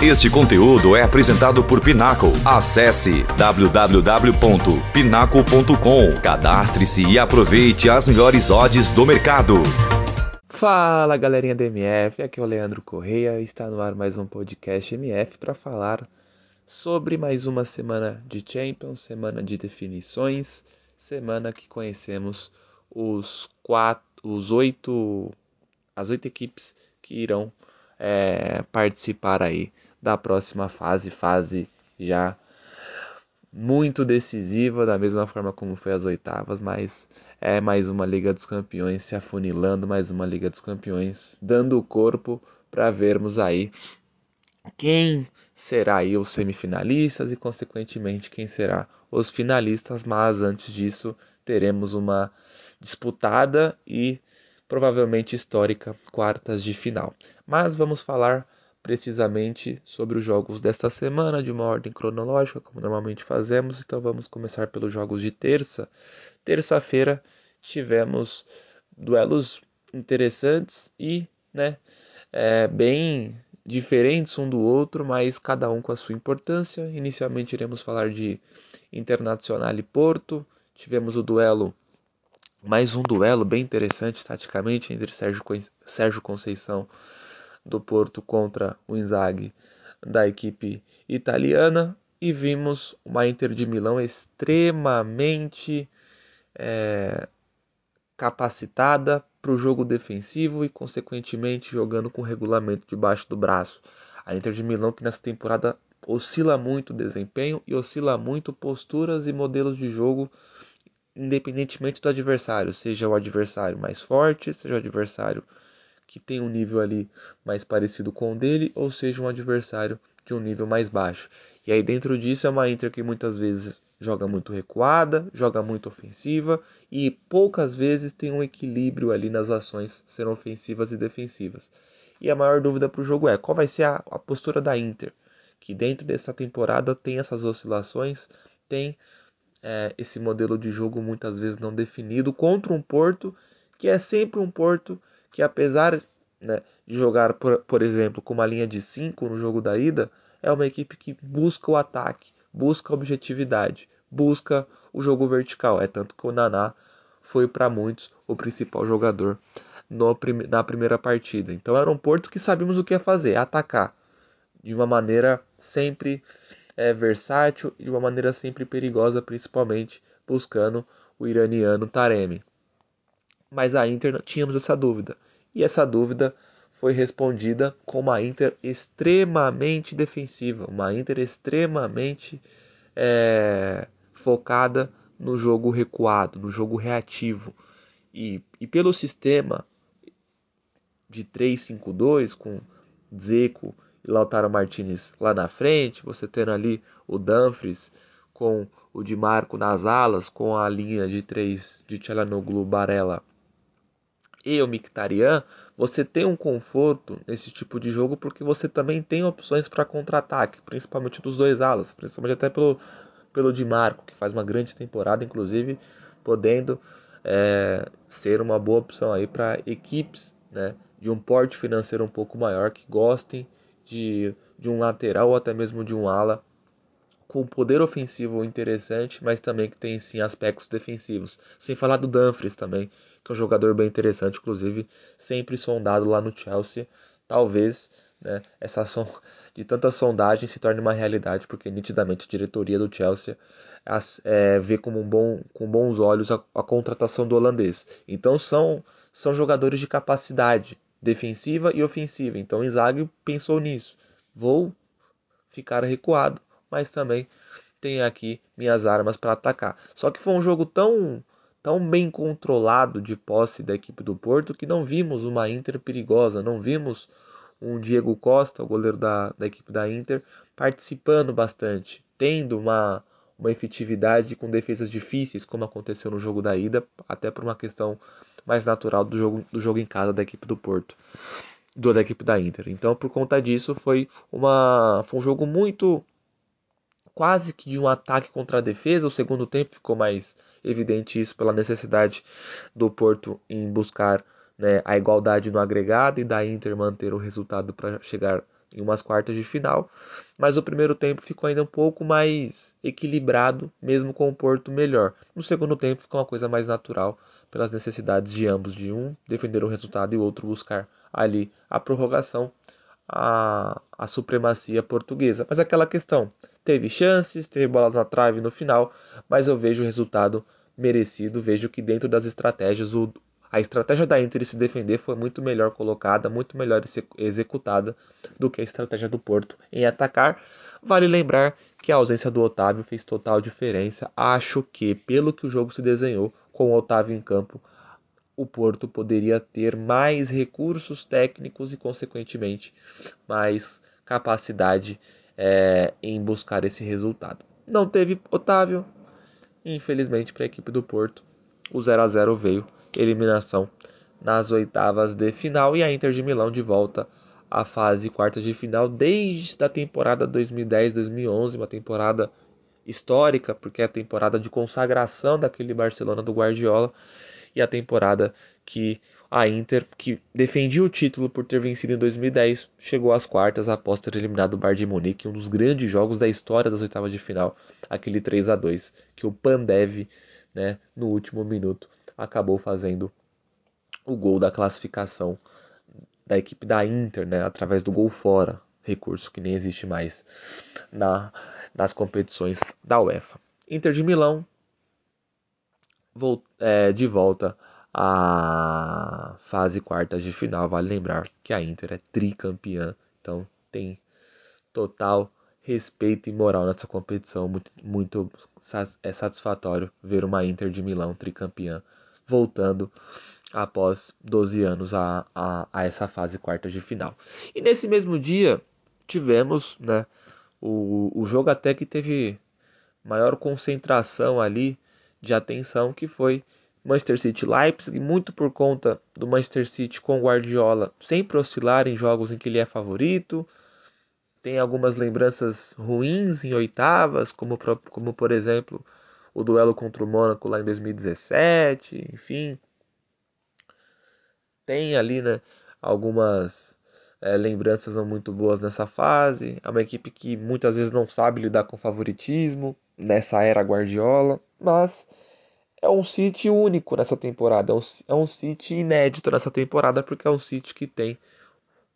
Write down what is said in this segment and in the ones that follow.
Este conteúdo é apresentado por Pinaco. Acesse www.pinaco.com. Cadastre-se e aproveite as melhores odds do mercado. Fala galerinha do MF, aqui é o Leandro Correia. Está no ar mais um podcast MF para falar sobre mais uma semana de Champions, semana de definições, semana que conhecemos os quatro, os oito, as oito equipes que irão é, participar aí da próxima fase, fase já muito decisiva, da mesma forma como foi as oitavas, mas é mais uma Liga dos Campeões se afunilando, mais uma Liga dos Campeões dando o corpo para vermos aí quem será aí os semifinalistas e consequentemente quem será os finalistas, mas antes disso teremos uma disputada e provavelmente histórica quartas de final. Mas vamos falar precisamente sobre os jogos desta semana, de uma ordem cronológica, como normalmente fazemos. Então vamos começar pelos jogos de terça. Terça-feira tivemos duelos interessantes e né, é, bem diferentes um do outro, mas cada um com a sua importância. Inicialmente iremos falar de Internacional e Porto. Tivemos o duelo mais um duelo bem interessante taticamente entre Sérgio, Sérgio Conceição do Porto contra o Inzaghi da equipe italiana e vimos uma Inter de Milão extremamente é, capacitada para o jogo defensivo e consequentemente jogando com regulamento debaixo do braço. A Inter de Milão que nessa temporada oscila muito o desempenho e oscila muito posturas e modelos de jogo independentemente do adversário, seja o adversário mais forte, seja o adversário que tem um nível ali mais parecido com o dele, ou seja um adversário de um nível mais baixo. E aí dentro disso é uma Inter que muitas vezes joga muito recuada, joga muito ofensiva e poucas vezes tem um equilíbrio ali nas ações serão ofensivas e defensivas. E a maior dúvida para o jogo é qual vai ser a, a postura da Inter, que dentro dessa temporada tem essas oscilações, tem é, esse modelo de jogo muitas vezes não definido contra um Porto que é sempre um Porto que apesar né, de jogar, por, por exemplo, com uma linha de 5 no jogo da ida, é uma equipe que busca o ataque, busca a objetividade, busca o jogo vertical. É tanto que o Naná foi para muitos o principal jogador no, na primeira partida. Então era um Porto que sabíamos o que ia fazer, atacar de uma maneira sempre é, versátil e de uma maneira sempre perigosa, principalmente buscando o iraniano Taremi. Mas a Inter tínhamos essa dúvida. E essa dúvida foi respondida com uma Inter extremamente defensiva, uma Inter extremamente é, focada no jogo recuado, no jogo reativo. E, e pelo sistema de 3-5-2, com Zeco e Lautaro Martinez lá na frente, você tendo ali o Dumfries com o Di Marco nas alas, com a linha de três de Tchalanoglu, Barella e o Mkhitaryan, você tem um conforto nesse tipo de jogo porque você também tem opções para contra-ataque, principalmente dos dois alas, principalmente até pelo, pelo Di Marco, que faz uma grande temporada, inclusive podendo é, ser uma boa opção aí para equipes né, de um porte financeiro um pouco maior que gostem de, de um lateral ou até mesmo de um ala com poder ofensivo interessante, mas também que tem sim aspectos defensivos. Sem falar do Dumfries também, que é um jogador bem interessante, inclusive sempre sondado lá no Chelsea. Talvez né, essa ação de tanta sondagem se torne uma realidade, porque nitidamente a diretoria do Chelsea é, vê como um bom, com bons olhos a, a contratação do holandês. Então são, são jogadores de capacidade, defensiva e ofensiva. Então Inzaghi pensou nisso. Vou ficar recuado, mas também tenho aqui minhas armas para atacar. Só que foi um jogo tão tão bem controlado de posse da equipe do Porto que não vimos uma Inter perigosa, não vimos um Diego Costa, o goleiro da, da equipe da Inter, participando bastante, tendo uma, uma efetividade com defesas difíceis, como aconteceu no jogo da ida, até por uma questão mais natural do jogo, do jogo em casa da equipe do Porto, do, da equipe da Inter. Então, por conta disso, foi, uma, foi um jogo muito quase que de um ataque contra a defesa. O segundo tempo ficou mais evidente isso pela necessidade do Porto em buscar né, a igualdade no agregado e da Inter manter o resultado para chegar em umas quartas de final, mas o primeiro tempo ficou ainda um pouco mais equilibrado, mesmo com o Porto melhor. No segundo tempo ficou uma coisa mais natural, pelas necessidades de ambos, de um defender o resultado e o outro buscar ali a prorrogação, a, a supremacia portuguesa. Mas aquela questão, teve chances, teve bola na trave no final, mas eu vejo o resultado merecido, vejo que dentro das estratégias o, a estratégia da Inter se defender foi muito melhor colocada, muito melhor executada do que a estratégia do Porto em atacar. Vale lembrar que a ausência do Otávio fez total diferença. Acho que, pelo que o jogo se desenhou, com o Otávio em campo, o Porto poderia ter mais recursos técnicos e, consequentemente, mais capacidade é, em buscar esse resultado. Não teve Otávio, infelizmente, para a equipe do Porto. O 0 a 0 veio eliminação nas oitavas de final e a Inter de Milão de volta à fase quarta de final desde a temporada 2010-2011, uma temporada histórica, porque é a temporada de consagração daquele Barcelona do Guardiola e a temporada que a Inter, que defendia o título por ter vencido em 2010, chegou às quartas após ter eliminado o Bayern de Munique, um dos grandes jogos da história das oitavas de final, aquele 3 a 2 que o Pandev, né, no último minuto, acabou fazendo o gol da classificação da equipe da Inter, né, através do gol fora, recurso que nem existe mais na, nas competições da UEFA. Inter de Milão é, de volta à fase quartas de final. Vale lembrar que a Inter é tricampeã, então tem total respeito e moral nessa competição. Muito, muito é satisfatório ver uma Inter de Milão tricampeã voltando após 12 anos a, a, a essa fase quarta de final. E nesse mesmo dia tivemos né, o, o jogo até que teve maior concentração ali de atenção, que foi Manchester City Leipzig, muito por conta do Manchester City com Guardiola sempre oscilar em jogos em que ele é favorito. Tem algumas lembranças ruins em oitavas, como, como por exemplo o duelo contra o Mônaco lá em 2017, enfim. Tem ali, né, algumas é, lembranças não muito boas nessa fase. É uma equipe que muitas vezes não sabe lidar com favoritismo nessa era Guardiola, mas é um City único nessa temporada. É um, é um City inédito nessa temporada porque é um City que tem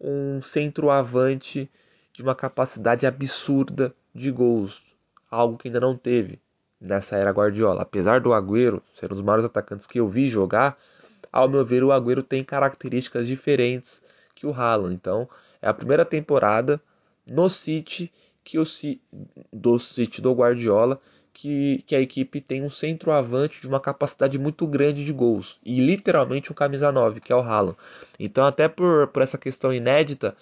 um centroavante de uma capacidade absurda de gols, algo que ainda não teve nessa era Guardiola. Apesar do Agüero ser um dos maiores atacantes que eu vi jogar, ao meu ver o Agüero tem características diferentes que o Haaland. Então, é a primeira temporada no City que o do City do Guardiola que, que a equipe tem um centroavante de uma capacidade muito grande de gols. E literalmente um camisa 9, que é o Haaland. Então, até por, por essa questão inédita,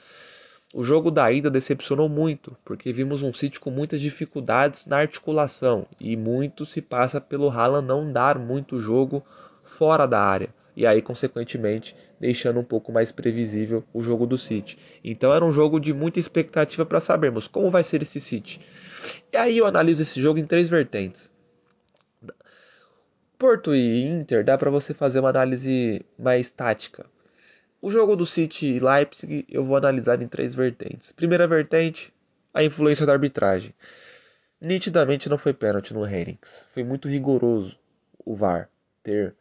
o jogo da ida decepcionou muito, porque vimos um City com muitas dificuldades na articulação. E muito se passa pelo Haaland não dar muito jogo fora da área e aí consequentemente deixando um pouco mais previsível o jogo do City. Então era um jogo de muita expectativa para sabermos como vai ser esse City. E aí eu analiso esse jogo em três vertentes. Porto e Inter dá para você fazer uma análise mais tática. O jogo do City e Leipzig eu vou analisar em três vertentes. Primeira vertente, a influência da arbitragem. Nitidamente não foi pênalti no Henriks. Foi muito rigoroso o VAR ter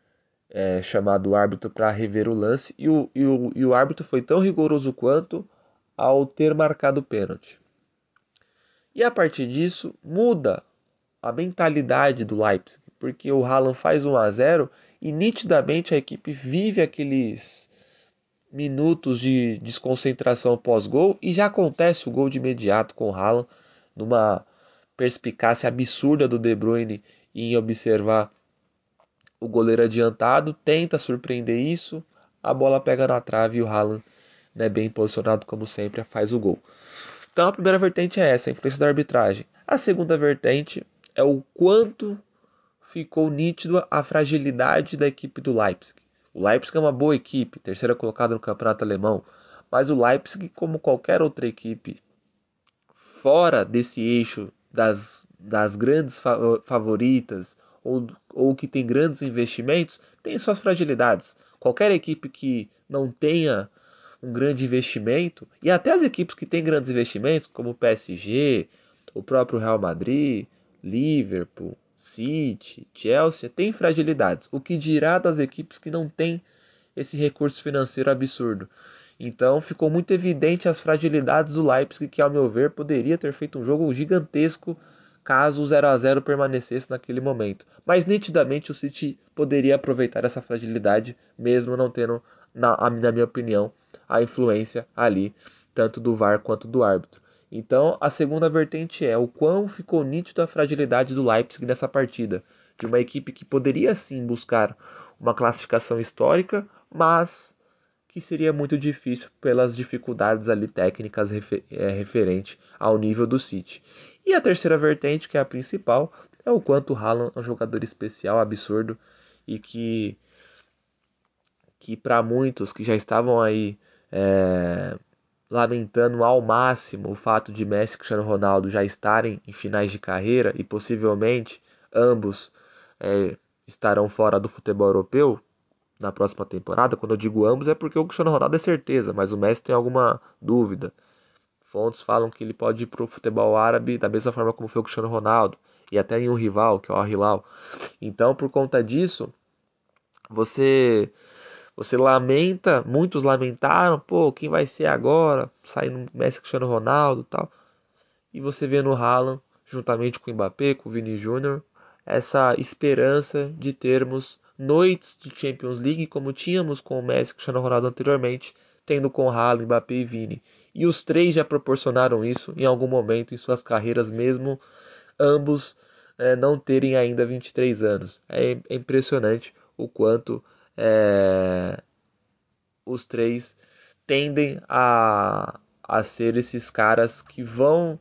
é, chamado o árbitro para rever o lance e o, e, o, e o árbitro foi tão rigoroso quanto ao ter marcado o pênalti. E a partir disso muda a mentalidade do Leipzig, porque o Haaland faz 1 a 0 e nitidamente a equipe vive aqueles minutos de desconcentração pós-gol e já acontece o gol de imediato com o Haaland, numa perspicácia absurda do De Bruyne em observar o goleiro adiantado, tenta surpreender isso, a bola pega na trave e o Haaland, né, bem posicionado como sempre, faz o gol. Então a primeira vertente é essa, a influência da arbitragem. A segunda vertente é o quanto ficou nítido a fragilidade da equipe do Leipzig. O Leipzig é uma boa equipe, terceira colocada no campeonato alemão, mas o Leipzig, como qualquer outra equipe fora desse eixo das, das grandes favoritas ou, ou que tem grandes investimentos, tem suas fragilidades. Qualquer equipe que não tenha um grande investimento, e até as equipes que têm grandes investimentos, como o PSG, o próprio Real Madrid, Liverpool, City, Chelsea, têm fragilidades. O que dirá das equipes que não têm esse recurso financeiro absurdo? Então ficou muito evidente as fragilidades do Leipzig, que ao meu ver poderia ter feito um jogo gigantesco caso o 0 a 0 permanecesse naquele momento. Mas nitidamente o City poderia aproveitar essa fragilidade, mesmo não tendo, na, na minha opinião, a influência ali, tanto do VAR quanto do árbitro. Então, a segunda vertente é o quão ficou nítido a fragilidade do Leipzig nessa partida, de uma equipe que poderia sim buscar uma classificação histórica, mas que seria muito difícil pelas dificuldades ali técnicas refer é, referente ao nível do City. E a terceira vertente, que é a principal, é o quanto o Haaland é um jogador especial, absurdo e que que para muitos que já estavam aí é, lamentando ao máximo o fato de Messi e Cristiano Ronaldo já estarem em finais de carreira e possivelmente ambos é, estarão fora do futebol europeu, na próxima temporada. Quando eu digo ambos é porque o Cristiano Ronaldo é certeza, mas o Messi tem alguma dúvida. Fontes falam que ele pode ir para o futebol árabe da mesma forma como foi o Cristiano Ronaldo e até em um rival, que é o Al-Hilal. Então, por conta disso, você você lamenta, muitos lamentaram, pô, quem vai ser agora? Saindo Messi, Cristiano Ronaldo, tal. E você vê no Haaland, juntamente com o Mbappé, com o Vini Júnior, essa esperança de termos noites de Champions League, como tínhamos com o Messi e Cristiano Ronaldo anteriormente, tendo com Haaland, Mbappé e Vini. E os três já proporcionaram isso em algum momento em suas carreiras, mesmo ambos é, não terem ainda 23 anos. É, é impressionante o quanto é, os três tendem a, a ser esses caras que vão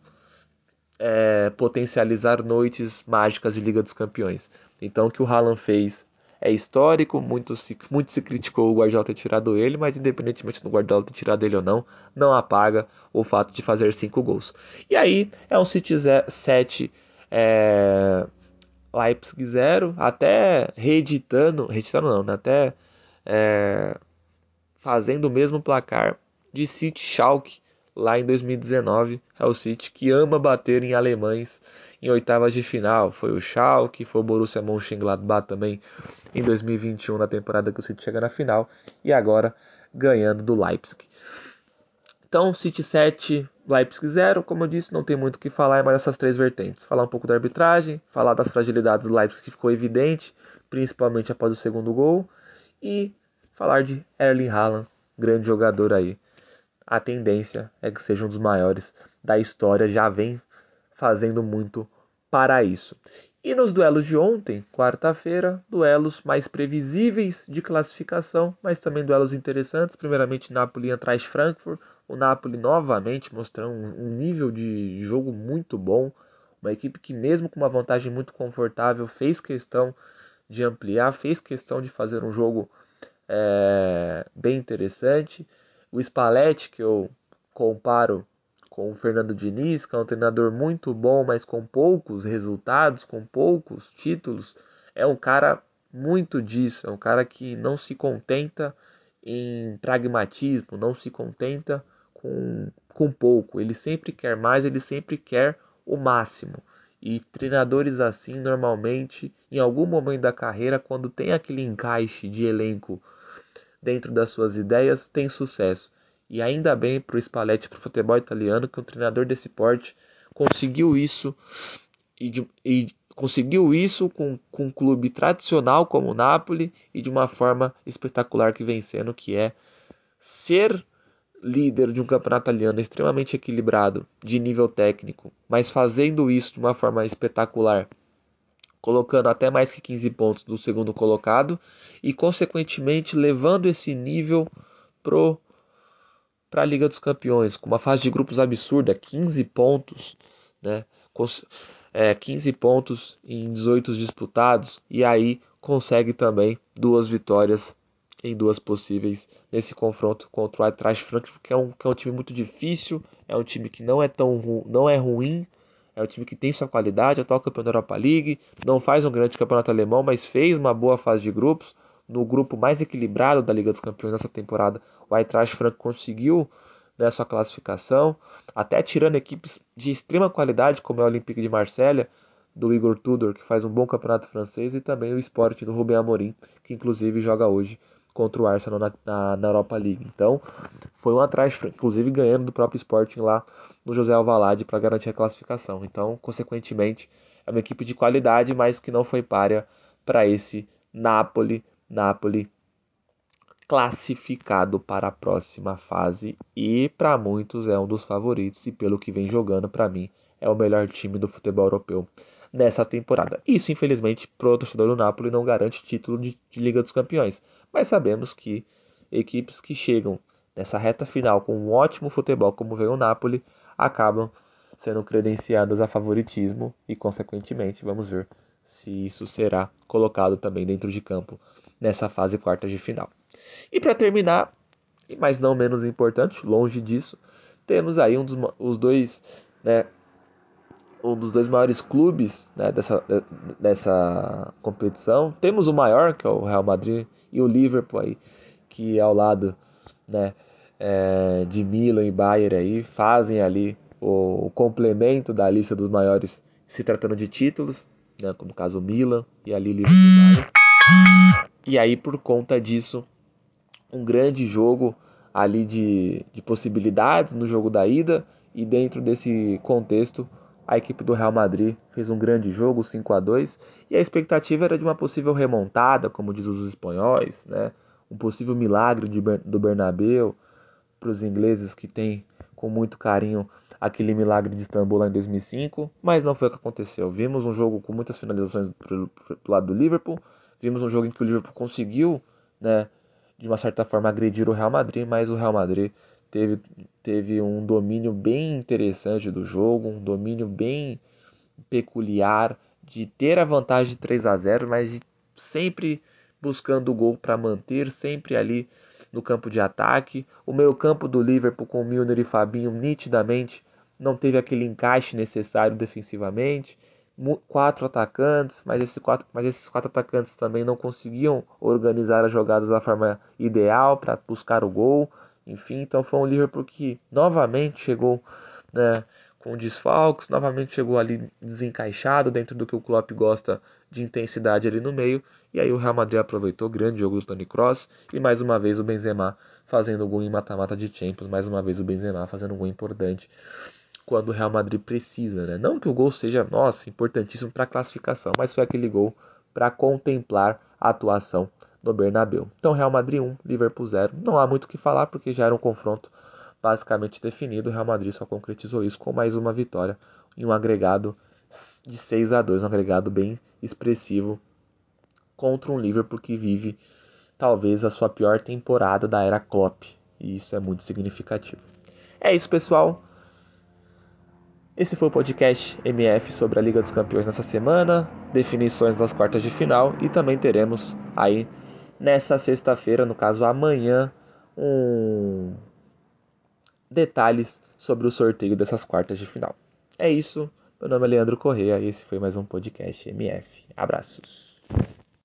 é, potencializar noites mágicas de Liga dos Campeões. Então, o que o Haaland fez é histórico, muito se, muito se criticou o Guardiola ter tirado ele, mas independentemente do Guardiola ter tirado ele ou não, não apaga o fato de fazer cinco gols. E aí é um City 7 é, Leipzig 0, até reeditando, reeditando não, né? até é, fazendo o mesmo placar de City Schalke lá em 2019. É o City que ama bater em alemães em oitavas de final. Foi o Schalke, foi o Borussia Mönchengladbach também em 2021, na temporada que o City chega na final. E agora ganhando do Leipzig. Então, City 7, Leipzig 0. Como eu disse, não tem muito o que falar, é mais essas três vertentes. Falar um pouco da arbitragem, falar das fragilidades do Leipzig que ficou evidente, principalmente após o segundo gol. E falar de Erling Haaland, grande jogador aí. A tendência é que seja um dos maiores da história, já vem fazendo muito para isso. E nos duelos de ontem, quarta-feira, duelos mais previsíveis de classificação, mas também duelos interessantes. Primeiramente, Napoli atrás Frankfurt. O Napoli novamente mostrando um nível de jogo muito bom. Uma equipe que, mesmo com uma vantagem muito confortável, fez questão de ampliar, fez questão de fazer um jogo é, bem interessante. O Spalletti, que eu comparo com o Fernando Diniz, que é um treinador muito bom, mas com poucos resultados, com poucos títulos, é um cara muito disso, é um cara que não se contenta em pragmatismo, não se contenta com, com pouco, ele sempre quer mais, ele sempre quer o máximo. E treinadores assim, normalmente, em algum momento da carreira, quando tem aquele encaixe de elenco dentro das suas ideias, tem sucesso. E ainda bem para o Spalletti, para o futebol italiano, que um treinador desse porte conseguiu isso e, de, e conseguiu isso com, com um clube tradicional como o Napoli e de uma forma espetacular que vencendo, que é ser líder de um campeonato italiano extremamente equilibrado de nível técnico, mas fazendo isso de uma forma espetacular, colocando até mais que 15 pontos do segundo colocado e consequentemente levando esse nível pro para a Liga dos Campeões, com uma fase de grupos absurda, 15 pontos, né? É, 15 pontos em 18 disputados, e aí consegue também duas vitórias em duas possíveis nesse confronto contra o Eintracht Frankfurt, que é um, que é um time muito difícil, é um time que não é tão não é ruim, é um time que tem sua qualidade, atual campeão da Europa League, não faz um grande campeonato alemão, mas fez uma boa fase de grupos, no grupo mais equilibrado da Liga dos Campeões nessa temporada, o Eintracht Frankfurt conseguiu né, sua classificação, até tirando equipes de extrema qualidade, como é o Olympique de Marselha, do Igor Tudor, que faz um bom campeonato francês, e também o Sport do Rubem Amorim, que inclusive joga hoje contra o Arsenal na, na, na Europa League. Então, foi um atrás, inclusive ganhando do próprio Sporting lá no José Alvalade para garantir a classificação. Então, consequentemente, é uma equipe de qualidade, mas que não foi páreo para esse Napoli, Napoli classificado para a próxima fase e para muitos é um dos favoritos e pelo que vem jogando para mim é o melhor time do futebol europeu nessa temporada. Isso, infelizmente, para o torcedor do Napoli não garante título de, de, Liga dos Campeões, mas sabemos que equipes que chegam nessa reta final com um ótimo futebol, como veio o Napoli, acabam sendo credenciadas a favoritismo e, consequentemente, vamos ver se isso será colocado também dentro de campo nessa fase quarta de final. E para terminar, mas não menos importante, longe disso, temos aí um dos os dois né, um dos dois maiores clubes né, dessa, dessa competição. Temos o maior, que é o Real Madrid, e o Liverpool aí, que ao lado né, é, de Milan e Bayern aí, fazem ali o, o, complemento da lista dos maiores se tratando de títulos, né, como no caso o Milan e ali Liverpool e Bayern. E aí por conta disso, um grande jogo ali de, de possibilidades no jogo da ida e dentro desse contexto a equipe do Real Madrid fez um grande jogo, 5 a 2 e a expectativa era de uma possível remontada, como diz os espanhóis, né? um possível milagre de, do Bernabeu para os ingleses que têm com muito carinho aquele milagre de Istambul lá em 2005, mas não foi o que aconteceu. Vimos um jogo com muitas finalizações do lado do Liverpool, vimos um jogo em que o Liverpool conseguiu, né, de uma certa forma agredir o Real Madrid, mas o Real Madrid teve, teve um domínio bem interessante do jogo, um domínio bem peculiar de ter a vantagem de 3 a 0, mas de sempre buscando o gol para manter, sempre ali no campo de ataque. O meio-campo do Liverpool com Milner e Fabinho nitidamente não teve aquele encaixe necessário defensivamente. Quatro atacantes, mas esses quatro, mas esses quatro atacantes também não conseguiam organizar as jogadas da forma ideal para buscar o gol. Enfim, então foi um Liverpool que novamente chegou né, com desfalques, novamente chegou ali desencaixado dentro do que o Klopp gosta de intensidade ali no meio. E aí o Real Madrid aproveitou, grande jogo do Toni Kroos e mais uma vez o Benzema fazendo gol em mata-mata de Champions, mais uma vez o Benzema fazendo gol importante quando o Real Madrid precisa, né? Não que o gol seja, nossa, importantíssimo para a classificação, mas foi aquele gol para contemplar a atuação no Bernabéu. Então Real Madrid 1, Liverpool 0. Não há muito o que falar porque já era um confronto basicamente definido. O Real Madrid só concretizou isso com mais uma vitória em um agregado de 6 a 2, um agregado bem expressivo contra um Liverpool que vive talvez a sua pior temporada da era Klopp, e isso é muito significativo. É isso, pessoal. Esse foi o podcast MF sobre a Liga dos Campeões nessa semana, definições das quartas de final e também teremos aí nessa sexta-feira, no caso amanhã, um detalhes sobre o sorteio dessas quartas de final. É isso. Meu nome é Leandro Correia e esse foi mais um podcast MF. Abraços.